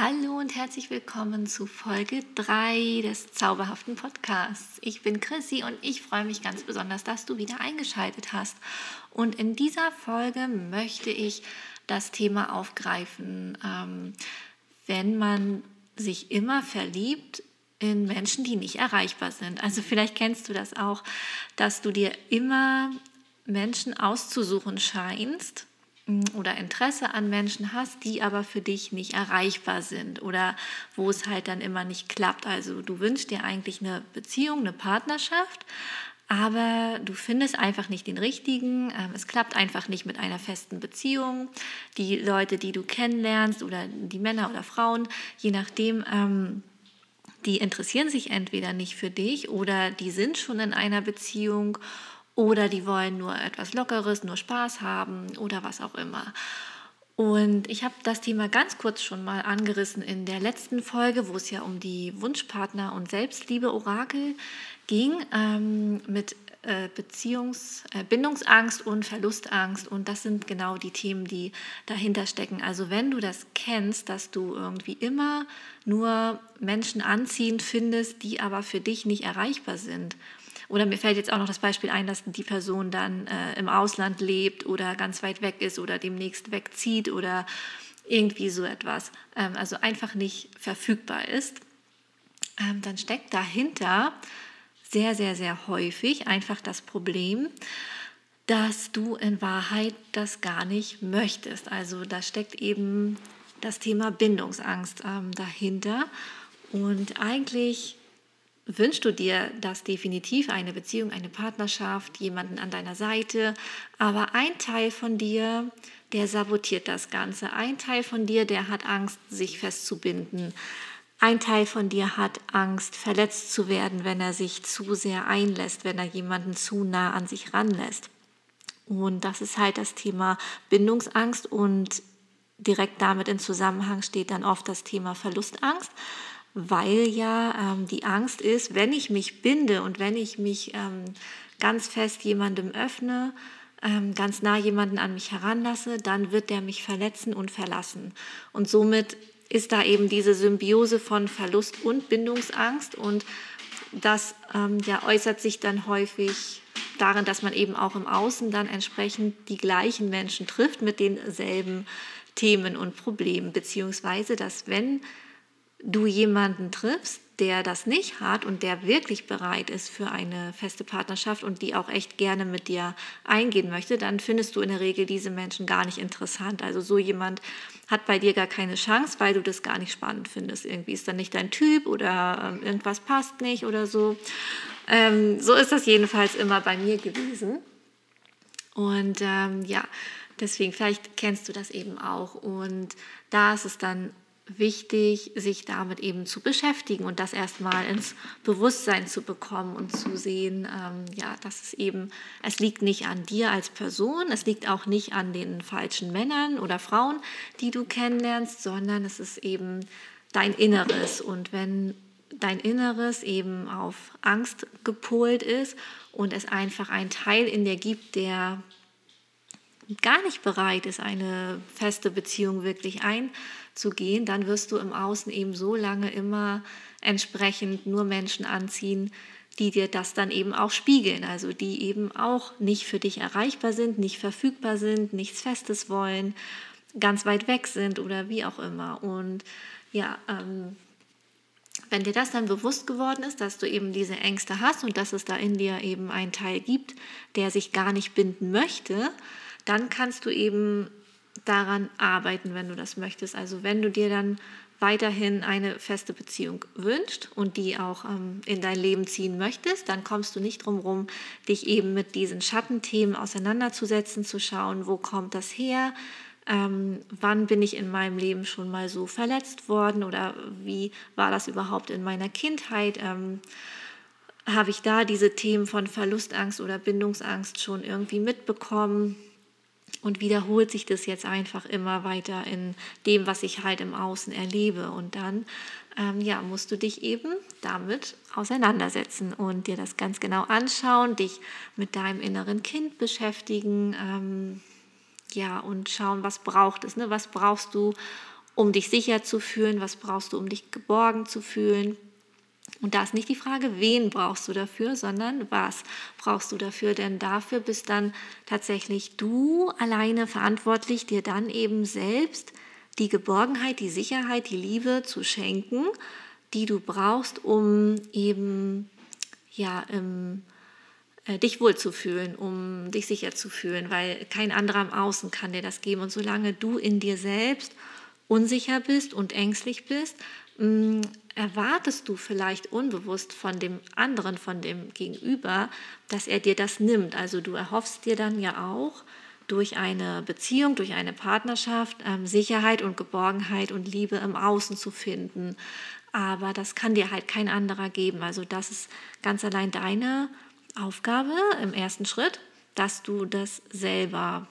Hallo und herzlich willkommen zu Folge 3 des zauberhaften Podcasts. Ich bin Chrissy und ich freue mich ganz besonders, dass du wieder eingeschaltet hast. Und in dieser Folge möchte ich das Thema aufgreifen, ähm, wenn man sich immer verliebt in Menschen, die nicht erreichbar sind. Also vielleicht kennst du das auch, dass du dir immer Menschen auszusuchen scheinst, oder Interesse an Menschen hast, die aber für dich nicht erreichbar sind oder wo es halt dann immer nicht klappt. Also du wünschst dir eigentlich eine Beziehung, eine Partnerschaft, aber du findest einfach nicht den richtigen. Ähm, es klappt einfach nicht mit einer festen Beziehung. Die Leute, die du kennenlernst oder die Männer oder Frauen, je nachdem, ähm, die interessieren sich entweder nicht für dich oder die sind schon in einer Beziehung oder die wollen nur etwas Lockeres, nur Spaß haben oder was auch immer. Und ich habe das Thema ganz kurz schon mal angerissen in der letzten Folge, wo es ja um die Wunschpartner und Selbstliebe-Orakel ging, ähm, mit äh, Beziehungs-, äh, Bindungsangst und Verlustangst. Und das sind genau die Themen, die dahinter stecken. Also wenn du das kennst, dass du irgendwie immer nur Menschen anziehend findest, die aber für dich nicht erreichbar sind oder mir fällt jetzt auch noch das Beispiel ein, dass die Person dann äh, im Ausland lebt oder ganz weit weg ist oder demnächst wegzieht oder irgendwie so etwas, ähm, also einfach nicht verfügbar ist, ähm, dann steckt dahinter sehr, sehr, sehr häufig einfach das Problem, dass du in Wahrheit das gar nicht möchtest. Also da steckt eben das Thema Bindungsangst ähm, dahinter. Und eigentlich wünschst du dir das definitiv, eine Beziehung, eine Partnerschaft, jemanden an deiner Seite, aber ein Teil von dir, der sabotiert das Ganze. Ein Teil von dir, der hat Angst, sich festzubinden. Ein Teil von dir hat Angst, verletzt zu werden, wenn er sich zu sehr einlässt, wenn er jemanden zu nah an sich ranlässt. Und das ist halt das Thema Bindungsangst und direkt damit in Zusammenhang steht dann oft das Thema Verlustangst weil ja ähm, die Angst ist, wenn ich mich binde und wenn ich mich ähm, ganz fest jemandem öffne, ähm, ganz nah jemanden an mich heranlasse, dann wird der mich verletzen und verlassen. Und somit ist da eben diese Symbiose von Verlust und Bindungsangst und das ähm, ja, äußert sich dann häufig darin, dass man eben auch im Außen dann entsprechend die gleichen Menschen trifft mit denselben Themen und Problemen, beziehungsweise dass wenn du jemanden triffst, der das nicht hat und der wirklich bereit ist für eine feste Partnerschaft und die auch echt gerne mit dir eingehen möchte, dann findest du in der Regel diese Menschen gar nicht interessant. Also so jemand hat bei dir gar keine Chance, weil du das gar nicht spannend findest. Irgendwie ist dann nicht dein Typ oder ähm, irgendwas passt nicht oder so. Ähm, so ist das jedenfalls immer bei mir gewesen. Und ähm, ja, deswegen, vielleicht kennst du das eben auch. Und da ist es dann wichtig, sich damit eben zu beschäftigen und das erstmal ins Bewusstsein zu bekommen und zu sehen, ähm, ja, dass es eben, es liegt nicht an dir als Person, es liegt auch nicht an den falschen Männern oder Frauen, die du kennenlernst, sondern es ist eben dein Inneres. Und wenn dein Inneres eben auf Angst gepolt ist und es einfach einen Teil in dir gibt, der gar nicht bereit ist, eine feste Beziehung wirklich einzugehen, dann wirst du im Außen eben so lange immer entsprechend nur Menschen anziehen, die dir das dann eben auch spiegeln, also die eben auch nicht für dich erreichbar sind, nicht verfügbar sind, nichts Festes wollen, ganz weit weg sind oder wie auch immer. Und ja, ähm, wenn dir das dann bewusst geworden ist, dass du eben diese Ängste hast und dass es da in dir eben einen Teil gibt, der sich gar nicht binden möchte, dann kannst du eben daran arbeiten, wenn du das möchtest. Also wenn du dir dann weiterhin eine feste Beziehung wünscht und die auch ähm, in dein Leben ziehen möchtest, dann kommst du nicht drum herum, dich eben mit diesen Schattenthemen auseinanderzusetzen, zu schauen, wo kommt das her, ähm, wann bin ich in meinem Leben schon mal so verletzt worden oder wie war das überhaupt in meiner Kindheit. Ähm, habe ich da diese Themen von Verlustangst oder Bindungsangst schon irgendwie mitbekommen? Und wiederholt sich das jetzt einfach immer weiter in dem, was ich halt im Außen erlebe. Und dann ähm, ja, musst du dich eben damit auseinandersetzen und dir das ganz genau anschauen, dich mit deinem inneren Kind beschäftigen, ähm, ja, und schauen, was braucht es, ne? was brauchst du, um dich sicher zu fühlen? Was brauchst du, um dich geborgen zu fühlen? Und da ist nicht die Frage, wen brauchst du dafür, sondern was brauchst du dafür? Denn dafür bist dann tatsächlich du alleine verantwortlich, dir dann eben selbst die Geborgenheit, die Sicherheit, die Liebe zu schenken, die du brauchst, um eben ja im äh, dich wohlzufühlen, um dich sicher zu fühlen, weil kein anderer im Außen kann dir das geben. Und solange du in dir selbst unsicher bist und ängstlich bist, mm, erwartest du vielleicht unbewusst von dem anderen, von dem Gegenüber, dass er dir das nimmt. Also du erhoffst dir dann ja auch durch eine Beziehung, durch eine Partnerschaft ähm, Sicherheit und Geborgenheit und Liebe im Außen zu finden. Aber das kann dir halt kein anderer geben. Also das ist ganz allein deine Aufgabe im ersten Schritt, dass du das selber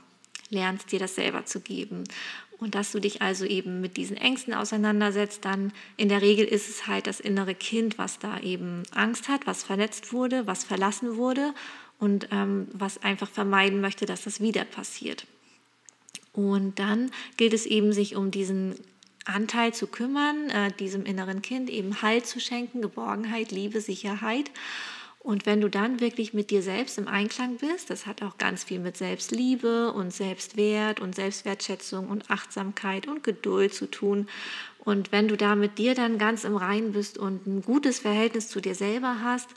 lernst, dir das selber zu geben. Und dass du dich also eben mit diesen Ängsten auseinandersetzt, dann in der Regel ist es halt das innere Kind, was da eben Angst hat, was verletzt wurde, was verlassen wurde und ähm, was einfach vermeiden möchte, dass das wieder passiert. Und dann gilt es eben, sich um diesen Anteil zu kümmern, äh, diesem inneren Kind eben Halt zu schenken, Geborgenheit, Liebe, Sicherheit. Und wenn du dann wirklich mit dir selbst im Einklang bist, das hat auch ganz viel mit Selbstliebe und Selbstwert und Selbstwertschätzung und Achtsamkeit und Geduld zu tun. Und wenn du da mit dir dann ganz im Reinen bist und ein gutes Verhältnis zu dir selber hast,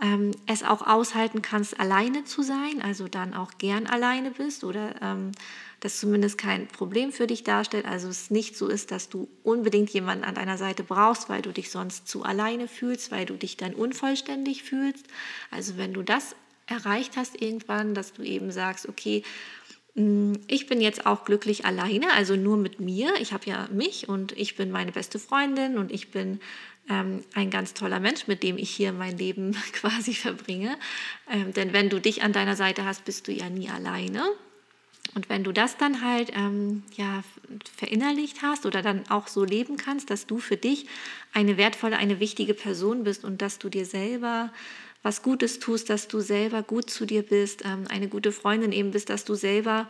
ähm, es auch aushalten kannst, alleine zu sein, also dann auch gern alleine bist oder ähm, das zumindest kein Problem für dich darstellt. Also es nicht so ist, dass du unbedingt jemanden an deiner Seite brauchst, weil du dich sonst zu alleine fühlst, weil du dich dann unvollständig fühlst. Also wenn du das erreicht hast irgendwann, dass du eben sagst, okay, mm, ich bin jetzt auch glücklich alleine, also nur mit mir. Ich habe ja mich und ich bin meine beste Freundin und ich bin ähm, ein ganz toller Mensch, mit dem ich hier mein Leben quasi verbringe. Ähm, denn wenn du dich an deiner Seite hast, bist du ja nie alleine. Und wenn du das dann halt ähm, ja, verinnerlicht hast oder dann auch so leben kannst, dass du für dich eine wertvolle, eine wichtige Person bist und dass du dir selber was Gutes tust, dass du selber gut zu dir bist, ähm, eine gute Freundin eben bist, dass du selber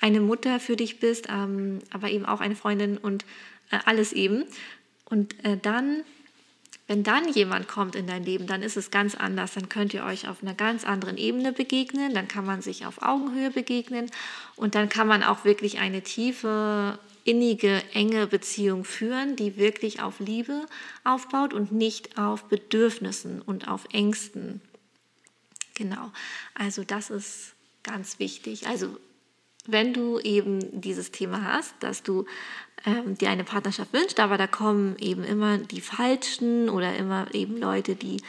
eine Mutter für dich bist, ähm, aber eben auch eine Freundin und äh, alles eben. Und äh, dann wenn dann jemand kommt in dein Leben, dann ist es ganz anders. Dann könnt ihr euch auf einer ganz anderen Ebene begegnen. Dann kann man sich auf Augenhöhe begegnen. Und dann kann man auch wirklich eine tiefe, innige, enge Beziehung führen, die wirklich auf Liebe aufbaut und nicht auf Bedürfnissen und auf Ängsten. Genau. Also das ist ganz wichtig. Also wenn du eben dieses Thema hast, dass du ähm, dir eine Partnerschaft wünscht, aber da kommen eben immer die Falschen oder immer eben Leute, die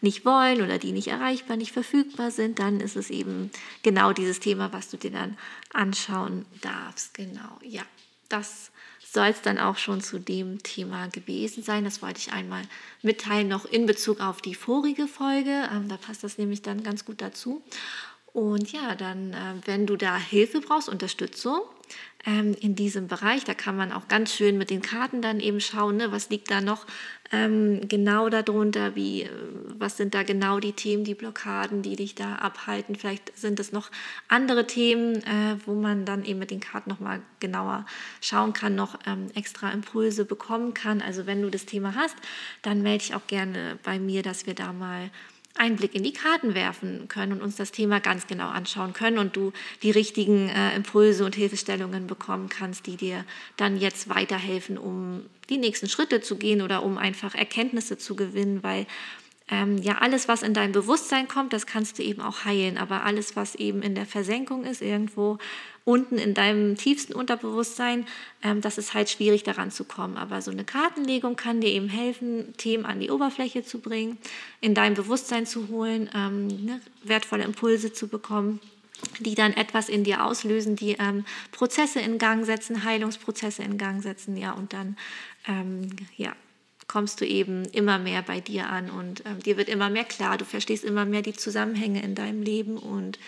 nicht wollen oder die nicht erreichbar, nicht verfügbar sind, dann ist es eben genau dieses Thema, was du dir dann anschauen darfst. Genau, ja, das soll es dann auch schon zu dem Thema gewesen sein. Das wollte ich einmal mitteilen, noch in Bezug auf die vorige Folge. Ähm, da passt das nämlich dann ganz gut dazu. Und ja, dann, äh, wenn du da Hilfe brauchst, Unterstützung ähm, in diesem Bereich, da kann man auch ganz schön mit den Karten dann eben schauen, ne, was liegt da noch ähm, genau darunter, wie, äh, was sind da genau die Themen, die Blockaden, die dich da abhalten. Vielleicht sind es noch andere Themen, äh, wo man dann eben mit den Karten nochmal genauer schauen kann, noch ähm, extra Impulse bekommen kann. Also wenn du das Thema hast, dann melde dich auch gerne bei mir, dass wir da mal einen Blick in die Karten werfen können und uns das Thema ganz genau anschauen können und du die richtigen äh, Impulse und Hilfestellungen bekommen kannst, die dir dann jetzt weiterhelfen, um die nächsten Schritte zu gehen oder um einfach Erkenntnisse zu gewinnen, weil ähm, ja alles, was in dein Bewusstsein kommt, das kannst du eben auch heilen, aber alles, was eben in der Versenkung ist, irgendwo unten in deinem tiefsten Unterbewusstsein, ähm, das ist halt schwierig daran zu kommen. Aber so eine Kartenlegung kann dir eben helfen, Themen an die Oberfläche zu bringen, in dein Bewusstsein zu holen, ähm, ne, wertvolle Impulse zu bekommen die dann etwas in dir auslösen, die ähm, Prozesse in Gang setzen, Heilungsprozesse in Gang setzen, ja, und dann ähm, ja, kommst du eben immer mehr bei dir an und ähm, dir wird immer mehr klar, du verstehst immer mehr die Zusammenhänge in deinem Leben und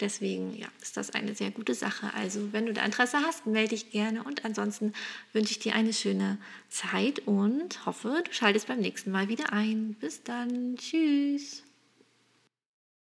Deswegen ja, ist das eine sehr gute Sache. Also wenn du da Interesse hast, melde dich gerne und ansonsten wünsche ich dir eine schöne Zeit und hoffe, du schaltest beim nächsten Mal wieder ein. Bis dann. Tschüss.